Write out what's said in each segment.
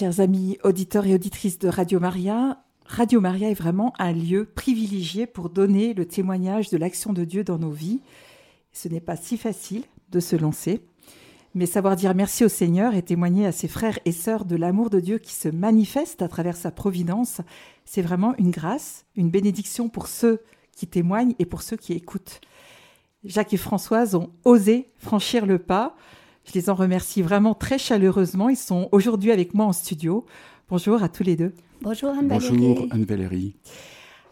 Chers amis auditeurs et auditrices de Radio Maria, Radio Maria est vraiment un lieu privilégié pour donner le témoignage de l'action de Dieu dans nos vies. Ce n'est pas si facile de se lancer, mais savoir dire merci au Seigneur et témoigner à ses frères et sœurs de l'amour de Dieu qui se manifeste à travers sa providence, c'est vraiment une grâce, une bénédiction pour ceux qui témoignent et pour ceux qui écoutent. Jacques et Françoise ont osé franchir le pas. Je les en remercie vraiment très chaleureusement. Ils sont aujourd'hui avec moi en studio. Bonjour à tous les deux. Bonjour Anne-Valérie. Bonjour Anne-Valérie.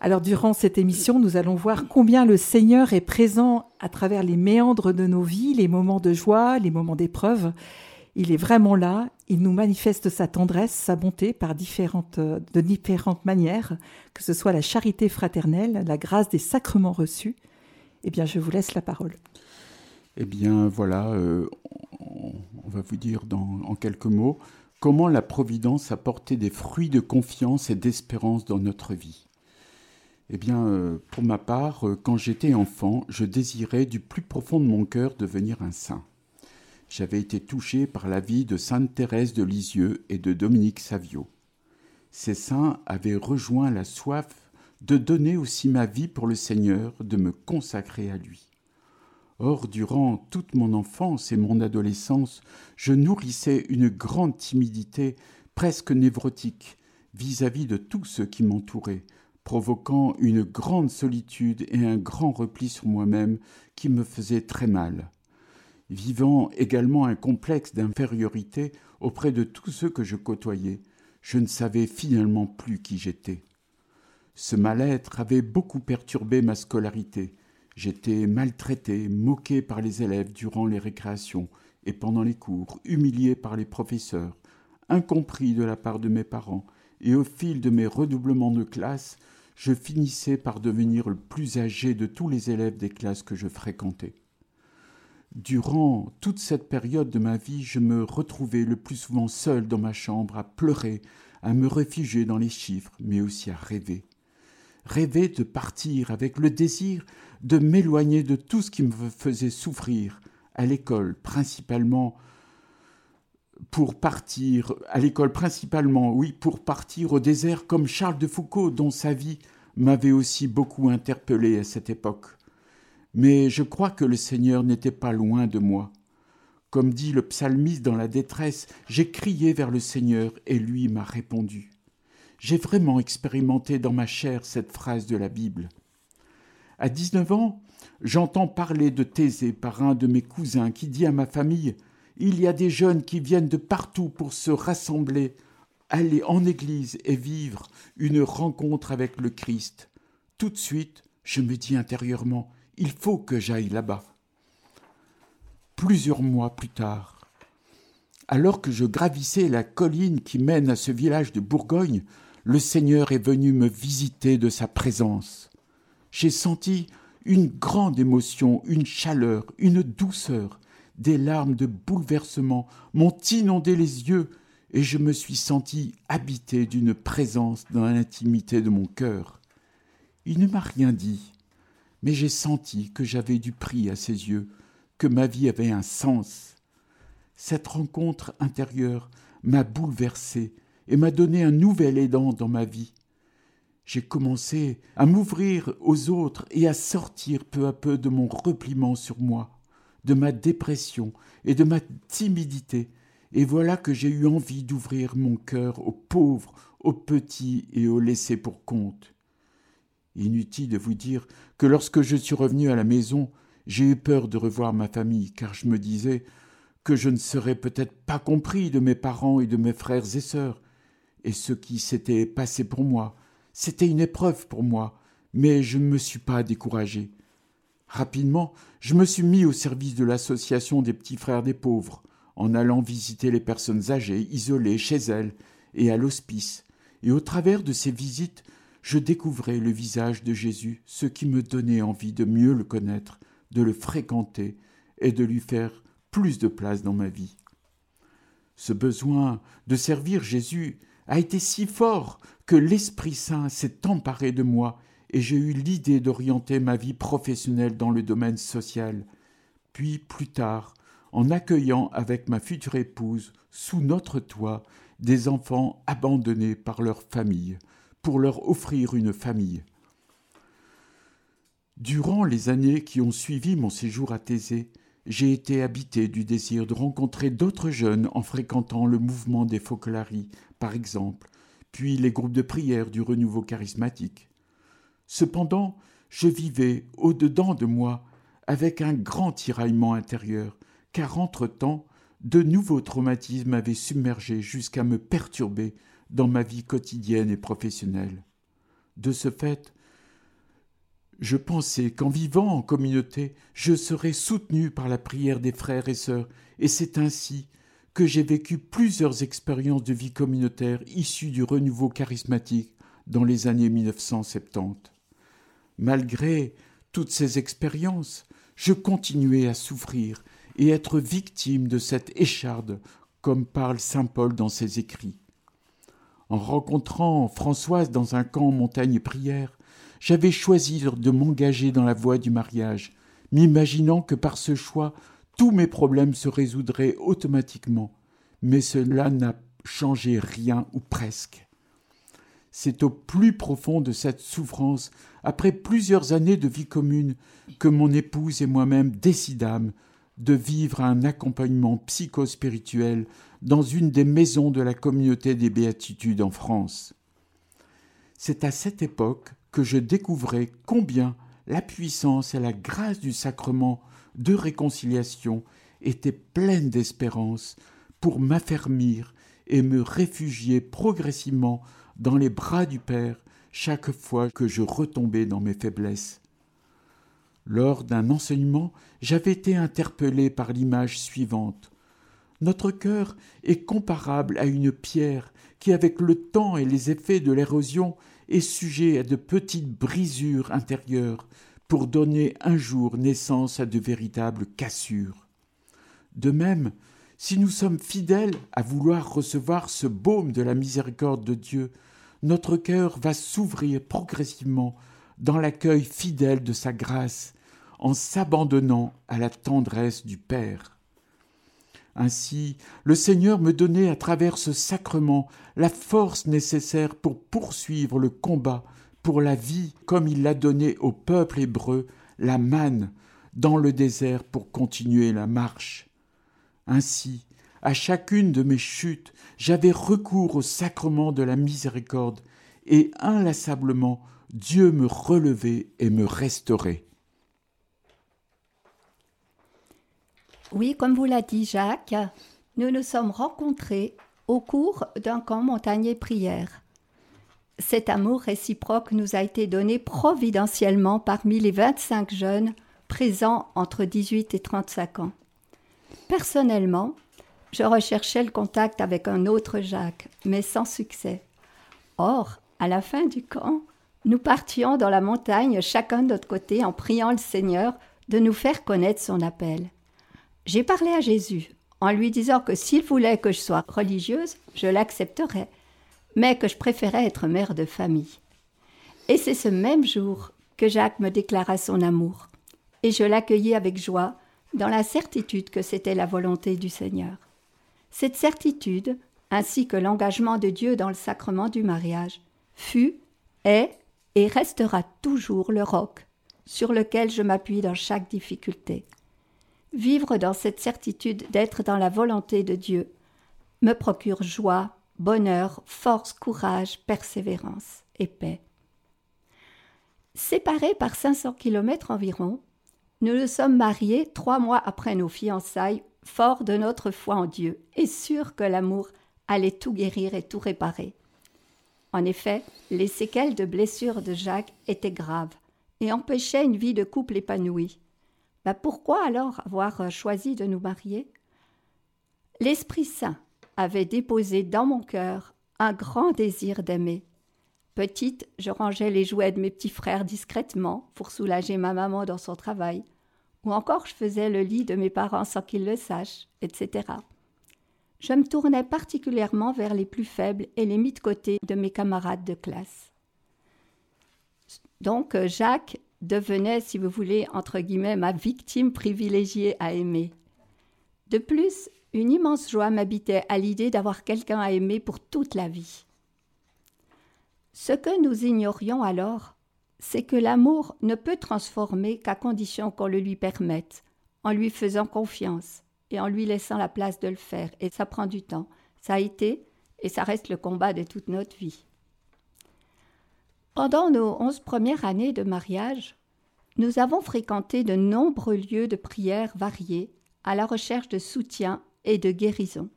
Alors durant cette émission, nous allons voir combien le Seigneur est présent à travers les méandres de nos vies, les moments de joie, les moments d'épreuve. Il est vraiment là, il nous manifeste sa tendresse, sa bonté par différentes, de différentes manières, que ce soit la charité fraternelle, la grâce des sacrements reçus. Eh bien, je vous laisse la parole. Eh bien, voilà, euh, on va vous dire en quelques mots comment la Providence a porté des fruits de confiance et d'espérance dans notre vie. Eh bien, euh, pour ma part, euh, quand j'étais enfant, je désirais du plus profond de mon cœur devenir un saint. J'avais été touché par la vie de Sainte Thérèse de Lisieux et de Dominique Savio. Ces saints avaient rejoint la soif de donner aussi ma vie pour le Seigneur, de me consacrer à lui. Or, durant toute mon enfance et mon adolescence, je nourrissais une grande timidité, presque névrotique, vis-à-vis de tous ceux qui m'entouraient, provoquant une grande solitude et un grand repli sur moi-même qui me faisait très mal. Vivant également un complexe d'infériorité auprès de tous ceux que je côtoyais, je ne savais finalement plus qui j'étais. Ce mal-être avait beaucoup perturbé ma scolarité, J'étais maltraité, moqué par les élèves durant les récréations et pendant les cours, humilié par les professeurs, incompris de la part de mes parents, et au fil de mes redoublements de classe, je finissais par devenir le plus âgé de tous les élèves des classes que je fréquentais. Durant toute cette période de ma vie, je me retrouvais le plus souvent seul dans ma chambre à pleurer, à me réfugier dans les chiffres, mais aussi à rêver. Rêver de partir avec le désir de m'éloigner de tout ce qui me faisait souffrir à l'école, principalement pour partir, à l'école principalement, oui, pour partir au désert comme Charles de Foucault, dont sa vie m'avait aussi beaucoup interpellé à cette époque. Mais je crois que le Seigneur n'était pas loin de moi. Comme dit le psalmiste dans la détresse, j'ai crié vers le Seigneur et lui m'a répondu. J'ai vraiment expérimenté dans ma chair cette phrase de la Bible. À 19 ans, j'entends parler de Thésée par un de mes cousins qui dit à ma famille Il y a des jeunes qui viennent de partout pour se rassembler, aller en église et vivre une rencontre avec le Christ. Tout de suite, je me dis intérieurement Il faut que j'aille là-bas. Plusieurs mois plus tard, alors que je gravissais la colline qui mène à ce village de Bourgogne, le Seigneur est venu me visiter de sa présence j'ai senti une grande émotion, une chaleur, une douceur, des larmes de bouleversement m'ont inondé les yeux et je me suis senti habité d'une présence dans l'intimité de mon cœur. Il ne m'a rien dit, mais j'ai senti que j'avais du prix à ses yeux, que ma vie avait un sens. Cette rencontre intérieure m'a bouleversé et m'a donné un nouvel aidant dans ma vie j'ai commencé à m'ouvrir aux autres et à sortir peu à peu de mon repliement sur moi, de ma dépression et de ma timidité, et voilà que j'ai eu envie d'ouvrir mon cœur aux pauvres, aux petits et aux laissés pour compte. Inutile de vous dire que lorsque je suis revenu à la maison, j'ai eu peur de revoir ma famille, car je me disais que je ne serais peut-être pas compris de mes parents et de mes frères et sœurs, et ce qui s'était passé pour moi, c'était une épreuve pour moi, mais je ne me suis pas découragé. Rapidement, je me suis mis au service de l'association des petits frères des pauvres, en allant visiter les personnes âgées, isolées chez elles et à l'hospice. Et au travers de ces visites, je découvrais le visage de Jésus, ce qui me donnait envie de mieux le connaître, de le fréquenter et de lui faire plus de place dans ma vie. Ce besoin de servir Jésus a été si fort que l'Esprit Saint s'est emparé de moi et j'ai eu l'idée d'orienter ma vie professionnelle dans le domaine social. Puis, plus tard, en accueillant avec ma future épouse, sous notre toit, des enfants abandonnés par leur famille, pour leur offrir une famille. Durant les années qui ont suivi mon séjour à Thésée, j'ai été habité du désir de rencontrer d'autres jeunes en fréquentant le mouvement des Focolaries, par exemple, puis les groupes de prière du renouveau charismatique. Cependant, je vivais au-dedans de moi avec un grand tiraillement intérieur, car entre-temps, de nouveaux traumatismes avaient submergé jusqu'à me perturber dans ma vie quotidienne et professionnelle. De ce fait, je pensais qu'en vivant en communauté, je serais soutenu par la prière des frères et sœurs, et c'est ainsi que j'ai vécu plusieurs expériences de vie communautaire issues du renouveau charismatique dans les années 1970. Malgré toutes ces expériences, je continuais à souffrir et être victime de cette écharde, comme parle saint Paul dans ses écrits. En rencontrant Françoise dans un camp montagne prière, j'avais choisi de m'engager dans la voie du mariage, m'imaginant que par ce choix tous mes problèmes se résoudraient automatiquement, mais cela n'a changé rien ou presque. C'est au plus profond de cette souffrance, après plusieurs années de vie commune, que mon épouse et moi-même décidâmes de vivre un accompagnement psychospirituel dans une des maisons de la communauté des béatitudes en France. C'est à cette époque que je découvrais combien la puissance et la grâce du sacrement de réconciliation étaient pleines d'espérance pour m'affermir et me réfugier progressivement dans les bras du Père chaque fois que je retombais dans mes faiblesses. Lors d'un enseignement, j'avais été interpellé par l'image suivante. Notre cœur est comparable à une pierre qui, avec le temps et les effets de l'érosion, est sujet à de petites brisures intérieures pour donner un jour naissance à de véritables cassures. De même, si nous sommes fidèles à vouloir recevoir ce baume de la miséricorde de Dieu, notre cœur va s'ouvrir progressivement dans l'accueil fidèle de sa grâce, en s'abandonnant à la tendresse du Père. Ainsi, le Seigneur me donnait à travers ce sacrement la force nécessaire pour poursuivre le combat pour la vie comme il l'a donné au peuple hébreu la manne dans le désert pour continuer la marche. Ainsi, à chacune de mes chutes, j'avais recours au sacrement de la miséricorde, et inlassablement Dieu me relevait et me restaurait. Oui, comme vous l'a dit Jacques, nous nous sommes rencontrés au cours d'un camp montagnier prière. Cet amour réciproque nous a été donné providentiellement parmi les 25 jeunes présents entre 18 et 35 ans. Personnellement, je recherchais le contact avec un autre Jacques, mais sans succès. Or, à la fin du camp, nous partions dans la montagne chacun de notre côté en priant le Seigneur de nous faire connaître son appel. J'ai parlé à Jésus en lui disant que s'il voulait que je sois religieuse, je l'accepterais, mais que je préférais être mère de famille. Et c'est ce même jour que Jacques me déclara son amour, et je l'accueillis avec joie, dans la certitude que c'était la volonté du Seigneur. Cette certitude, ainsi que l'engagement de Dieu dans le sacrement du mariage, fut, est et restera toujours le roc sur lequel je m'appuie dans chaque difficulté. Vivre dans cette certitude d'être dans la volonté de Dieu me procure joie, bonheur, force, courage, persévérance et paix. Séparés par 500 kilomètres environ, nous nous sommes mariés trois mois après nos fiançailles, forts de notre foi en Dieu et sûrs que l'amour allait tout guérir et tout réparer. En effet, les séquelles de blessures de Jacques étaient graves et empêchaient une vie de couple épanouie. Bah, pourquoi alors avoir euh, choisi de nous marier? L'Esprit Saint avait déposé dans mon cœur un grand désir d'aimer. Petite, je rangeais les jouets de mes petits frères discrètement pour soulager ma maman dans son travail, ou encore je faisais le lit de mes parents sans qu'ils le sachent, etc. Je me tournais particulièrement vers les plus faibles et les mis de côté de mes camarades de classe. Donc euh, Jacques devenait, si vous voulez, entre guillemets, ma victime privilégiée à aimer. De plus, une immense joie m'habitait à l'idée d'avoir quelqu'un à aimer pour toute la vie. Ce que nous ignorions alors, c'est que l'amour ne peut transformer qu'à condition qu'on le lui permette, en lui faisant confiance et en lui laissant la place de le faire, et ça prend du temps. Ça a été et ça reste le combat de toute notre vie. Pendant nos onze premières années de mariage, nous avons fréquenté de nombreux lieux de prière variés à la recherche de soutien et de guérison.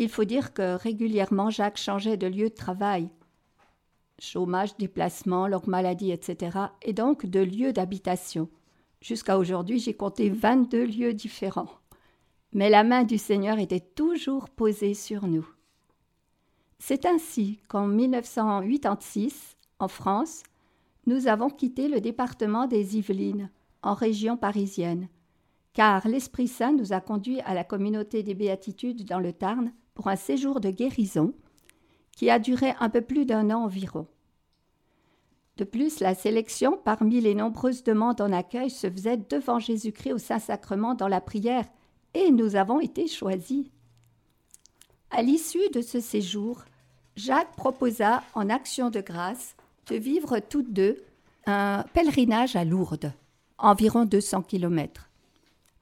Il faut dire que régulièrement Jacques changeait de lieu de travail, chômage, déplacement, longue maladie, etc., et donc de lieu d'habitation. Jusqu'à aujourd'hui, j'ai compté 22 lieux différents. Mais la main du Seigneur était toujours posée sur nous. C'est ainsi qu'en 1986, en France, nous avons quitté le département des Yvelines, en région parisienne, car l'Esprit Saint nous a conduits à la communauté des Béatitudes dans le Tarn pour un séjour de guérison qui a duré un peu plus d'un an environ. De plus, la sélection parmi les nombreuses demandes en accueil se faisait devant Jésus-Christ au Saint-Sacrement dans la prière, et nous avons été choisis. À l'issue de ce séjour, Jacques proposa, en action de grâce, de vivre toutes deux un pèlerinage à Lourdes, environ 200 kilomètres.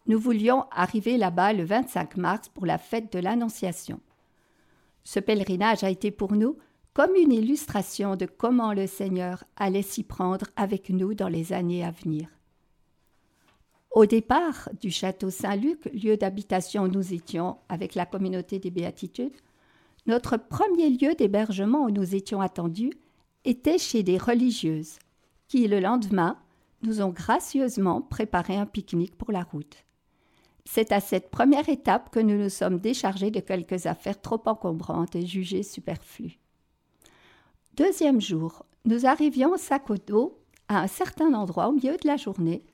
Nous voulions arriver là-bas le 25 mars pour la fête de l'Annonciation. Ce pèlerinage a été pour nous comme une illustration de comment le Seigneur allait s'y prendre avec nous dans les années à venir. Au départ du château Saint-Luc, lieu d'habitation où nous étions avec la communauté des béatitudes, notre premier lieu d'hébergement où nous étions attendus était chez des religieuses, qui le lendemain nous ont gracieusement préparé un pique-nique pour la route. C'est à cette première étape que nous nous sommes déchargés de quelques affaires trop encombrantes et jugées superflues. Deuxième jour, nous arrivions sac au dos à un certain endroit au milieu de la journée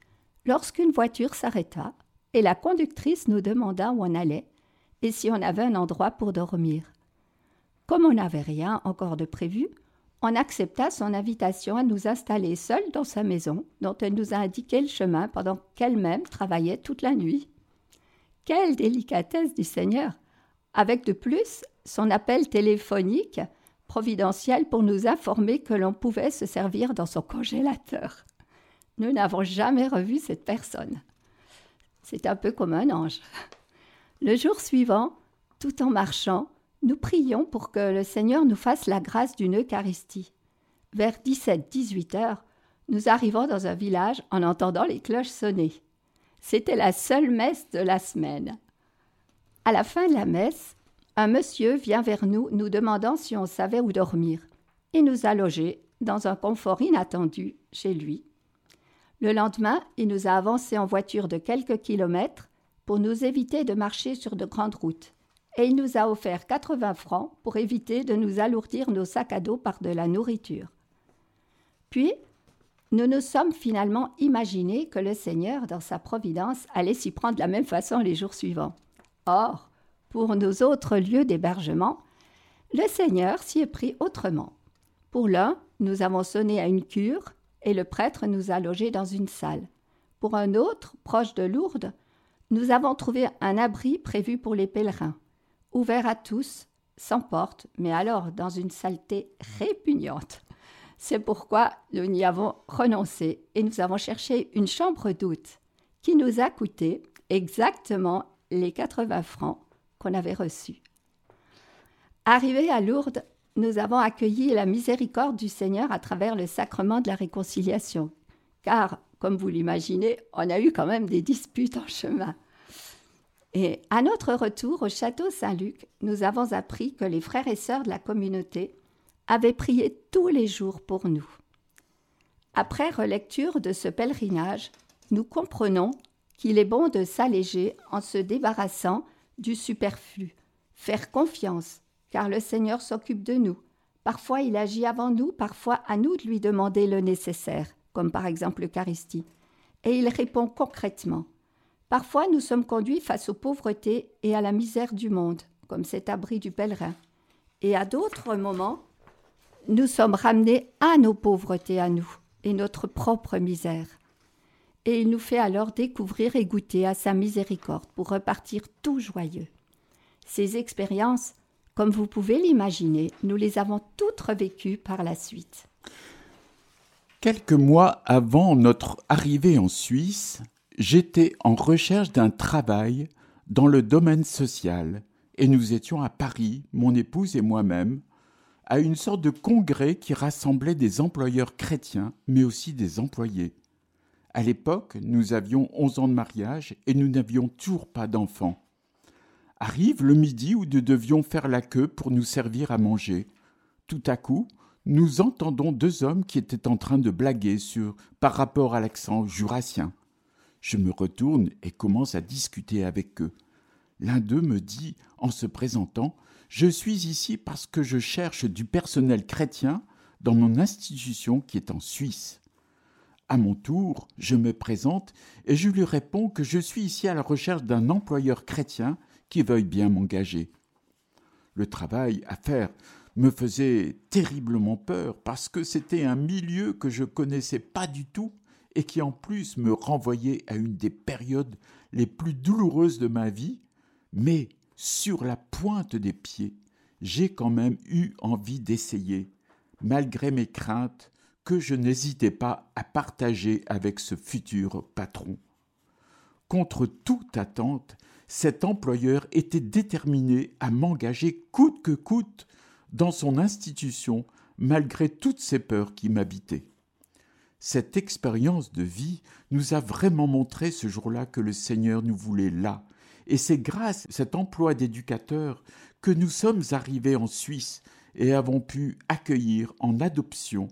lorsqu'une voiture s'arrêta et la conductrice nous demanda où on allait et si on avait un endroit pour dormir. Comme on n'avait rien encore de prévu, on accepta son invitation à nous installer seuls dans sa maison, dont elle nous a indiqué le chemin pendant qu'elle-même travaillait toute la nuit. Quelle délicatesse du Seigneur Avec de plus son appel téléphonique providentiel pour nous informer que l'on pouvait se servir dans son congélateur. Nous n'avons jamais revu cette personne. C'est un peu comme un ange. Le jour suivant, tout en marchant, nous prions pour que le Seigneur nous fasse la grâce d'une Eucharistie. Vers 17-18 heures, nous arrivons dans un village en entendant les cloches sonner. C'était la seule messe de la semaine. À la fin de la messe, un monsieur vient vers nous nous demandant si on savait où dormir et nous a logés dans un confort inattendu chez lui. Le lendemain, il nous a avancé en voiture de quelques kilomètres pour nous éviter de marcher sur de grandes routes et il nous a offert 80 francs pour éviter de nous alourdir nos sacs à dos par de la nourriture. Puis, nous nous sommes finalement imaginé que le Seigneur, dans sa providence, allait s'y prendre de la même façon les jours suivants. Or, pour nos autres lieux d'hébergement, le Seigneur s'y est pris autrement. Pour l'un, nous avons sonné à une cure et le prêtre nous a logés dans une salle. Pour un autre, proche de Lourdes, nous avons trouvé un abri prévu pour les pèlerins, ouvert à tous, sans porte, mais alors dans une saleté répugnante. C'est pourquoi nous y avons renoncé et nous avons cherché une chambre d'hôte qui nous a coûté exactement les 80 francs qu'on avait reçu. Arrivés à Lourdes, nous avons accueilli la miséricorde du Seigneur à travers le sacrement de la réconciliation, car, comme vous l'imaginez, on a eu quand même des disputes en chemin. Et à notre retour au château Saint-Luc, nous avons appris que les frères et sœurs de la communauté avaient prié tous les jours pour nous. Après relecture de ce pèlerinage, nous comprenons qu'il est bon de s'alléger en se débarrassant du superflu, faire confiance, car le Seigneur s'occupe de nous. Parfois il agit avant nous, parfois à nous de lui demander le nécessaire, comme par exemple l'Eucharistie, et il répond concrètement. Parfois nous sommes conduits face aux pauvretés et à la misère du monde, comme cet abri du pèlerin, et à d'autres moments, nous sommes ramenés à nos pauvretés à nous et notre propre misère. et il nous fait alors découvrir et goûter à sa miséricorde pour repartir tout joyeux. Ces expériences, comme vous pouvez l'imaginer, nous les avons toutes revécues par la suite. Quelques mois avant notre arrivée en Suisse, j'étais en recherche d'un travail dans le domaine social et nous étions à Paris, mon épouse et moi-même, à une sorte de congrès qui rassemblait des employeurs chrétiens, mais aussi des employés. À l'époque, nous avions 11 ans de mariage et nous n'avions toujours pas d'enfants. Arrive le midi où nous devions faire la queue pour nous servir à manger. Tout à coup, nous entendons deux hommes qui étaient en train de blaguer sur par rapport à l'accent jurassien. Je me retourne et commence à discuter avec eux. L'un d'eux me dit, en se présentant, Je suis ici parce que je cherche du personnel chrétien dans mon institution qui est en Suisse. À mon tour, je me présente et je lui réponds que je suis ici à la recherche d'un employeur chrétien qui veuille bien m'engager. Le travail à faire me faisait terriblement peur parce que c'était un milieu que je connaissais pas du tout et qui en plus me renvoyait à une des périodes les plus douloureuses de ma vie, mais sur la pointe des pieds, j'ai quand même eu envie d'essayer, malgré mes craintes que je n'hésitais pas à partager avec ce futur patron. Contre toute attente, cet employeur était déterminé à m'engager coûte que coûte dans son institution malgré toutes ces peurs qui m'habitaient. Cette expérience de vie nous a vraiment montré ce jour-là que le Seigneur nous voulait là, et c'est grâce à cet emploi d'éducateur que nous sommes arrivés en Suisse et avons pu accueillir en adoption,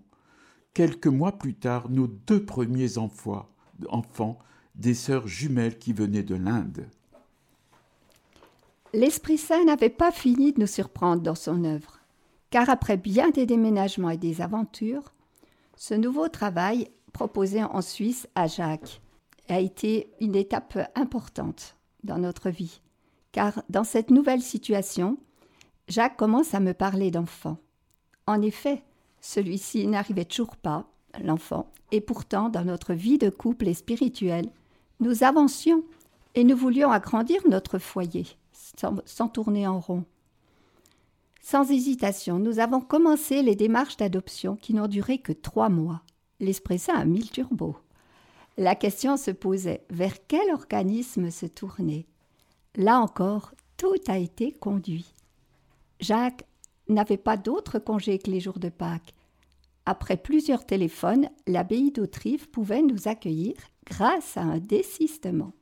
quelques mois plus tard, nos deux premiers enfants, des sœurs jumelles qui venaient de l'Inde. L'Esprit Saint n'avait pas fini de nous surprendre dans son œuvre car après bien des déménagements et des aventures, ce nouveau travail proposé en Suisse à Jacques a été une étape importante dans notre vie, car dans cette nouvelle situation, Jacques commence à me parler d'enfant. En effet, celui-ci n'arrivait toujours pas, l'enfant, et pourtant dans notre vie de couple et spirituelle, nous avancions et nous voulions agrandir notre foyer sans, sans tourner en rond. Sans hésitation, nous avons commencé les démarches d'adoption qui n'ont duré que trois mois. L'Esprit a mis le turbo. La question se posait vers quel organisme se tourner? Là encore, tout a été conduit. Jacques n'avait pas d'autre congé que les jours de Pâques. Après plusieurs téléphones, l'abbaye d'Autrive pouvait nous accueillir grâce à un désistement.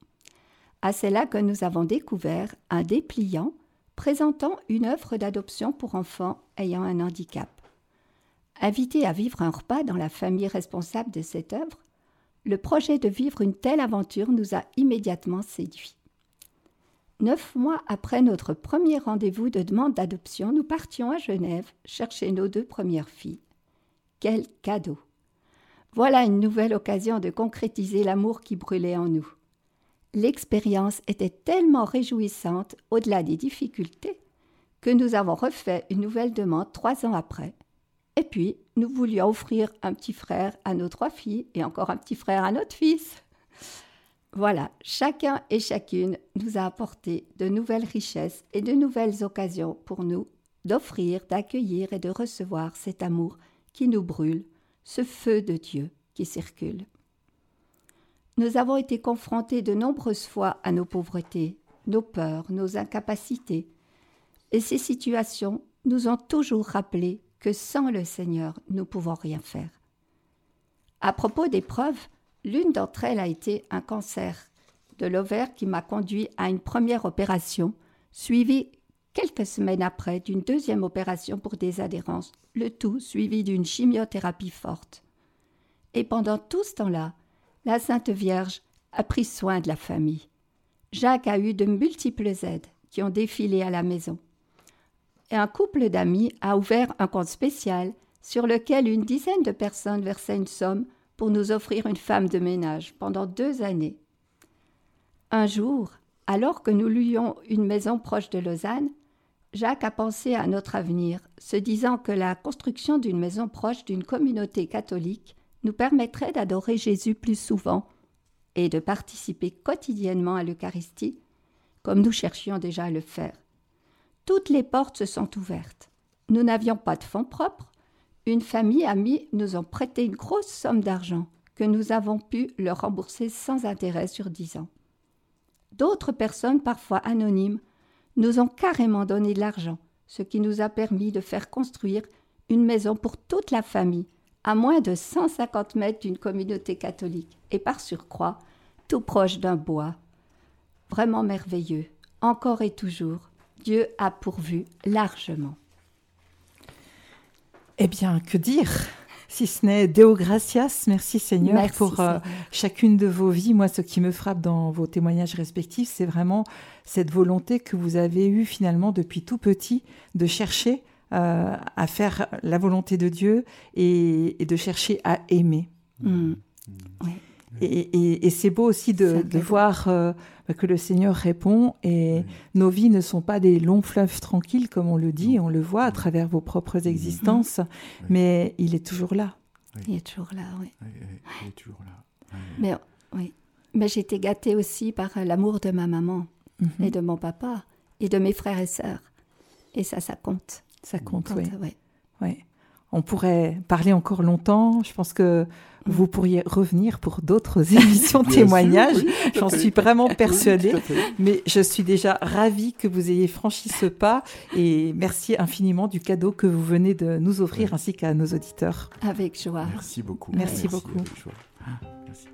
À c'est là que nous avons découvert un dépliant présentant une œuvre d'adoption pour enfants ayant un handicap. Invité à vivre un repas dans la famille responsable de cette œuvre, le projet de vivre une telle aventure nous a immédiatement séduits. Neuf mois après notre premier rendez-vous de demande d'adoption, nous partions à Genève chercher nos deux premières filles. Quel cadeau Voilà une nouvelle occasion de concrétiser l'amour qui brûlait en nous. L'expérience était tellement réjouissante au-delà des difficultés que nous avons refait une nouvelle demande trois ans après. Et puis, nous voulions offrir un petit frère à nos trois filles et encore un petit frère à notre fils. Voilà, chacun et chacune nous a apporté de nouvelles richesses et de nouvelles occasions pour nous d'offrir, d'accueillir et de recevoir cet amour qui nous brûle, ce feu de Dieu qui circule. Nous avons été confrontés de nombreuses fois à nos pauvretés, nos peurs, nos incapacités. Et ces situations nous ont toujours rappelé que sans le Seigneur, nous ne pouvons rien faire. À propos des preuves, l'une d'entre elles a été un cancer de l'ovaire qui m'a conduit à une première opération, suivie quelques semaines après d'une deuxième opération pour des adhérences, le tout suivi d'une chimiothérapie forte. Et pendant tout ce temps-là, la Sainte Vierge a pris soin de la famille. Jacques a eu de multiples aides qui ont défilé à la maison. Et un couple d'amis a ouvert un compte spécial sur lequel une dizaine de personnes versaient une somme pour nous offrir une femme de ménage pendant deux années. Un jour, alors que nous louions une maison proche de Lausanne, Jacques a pensé à notre avenir, se disant que la construction d'une maison proche d'une communauté catholique nous permettrait d'adorer Jésus plus souvent et de participer quotidiennement à l'Eucharistie, comme nous cherchions déjà à le faire. Toutes les portes se sont ouvertes. Nous n'avions pas de fonds propres. Une famille amie nous ont prêté une grosse somme d'argent que nous avons pu leur rembourser sans intérêt sur dix ans. D'autres personnes, parfois anonymes, nous ont carrément donné de l'argent, ce qui nous a permis de faire construire une maison pour toute la famille, à moins de 150 mètres d'une communauté catholique, et par surcroît, tout proche d'un bois. Vraiment merveilleux, encore et toujours, Dieu a pourvu largement. Eh bien, que dire? Si ce n'est Deo Gracias, merci Seigneur pour euh, chacune de vos vies. Moi, ce qui me frappe dans vos témoignages respectifs, c'est vraiment cette volonté que vous avez eue finalement depuis tout petit de chercher euh, à faire la volonté de Dieu et, de chercher à aimer. Mm. Oui. Et, c'est beau aussi de, voir euh, que le Seigneur répond et nos vies ne sont pas des longs fleuves tranquilles comme on le dit, on le voit à travers vos propres existences, mais il est toujours là. Il est toujours là, oui. Il est toujours là. Mais oui, mais j'ai été gâtée aussi par l'amour de ma maman mhm. et de mon papa et de mes frères et sœurs. Et ça, ça compte. Ça compte, oui. Ouais. On pourrait parler encore longtemps. Je pense que vous pourriez revenir pour d'autres émissions témoignages. J'en suis vraiment persuadée. mais je suis déjà ravie que vous ayez franchi ce pas et merci infiniment du cadeau que vous venez de nous offrir ainsi qu'à nos auditeurs. Avec joie. Merci beaucoup. Merci, beaucoup. Merci.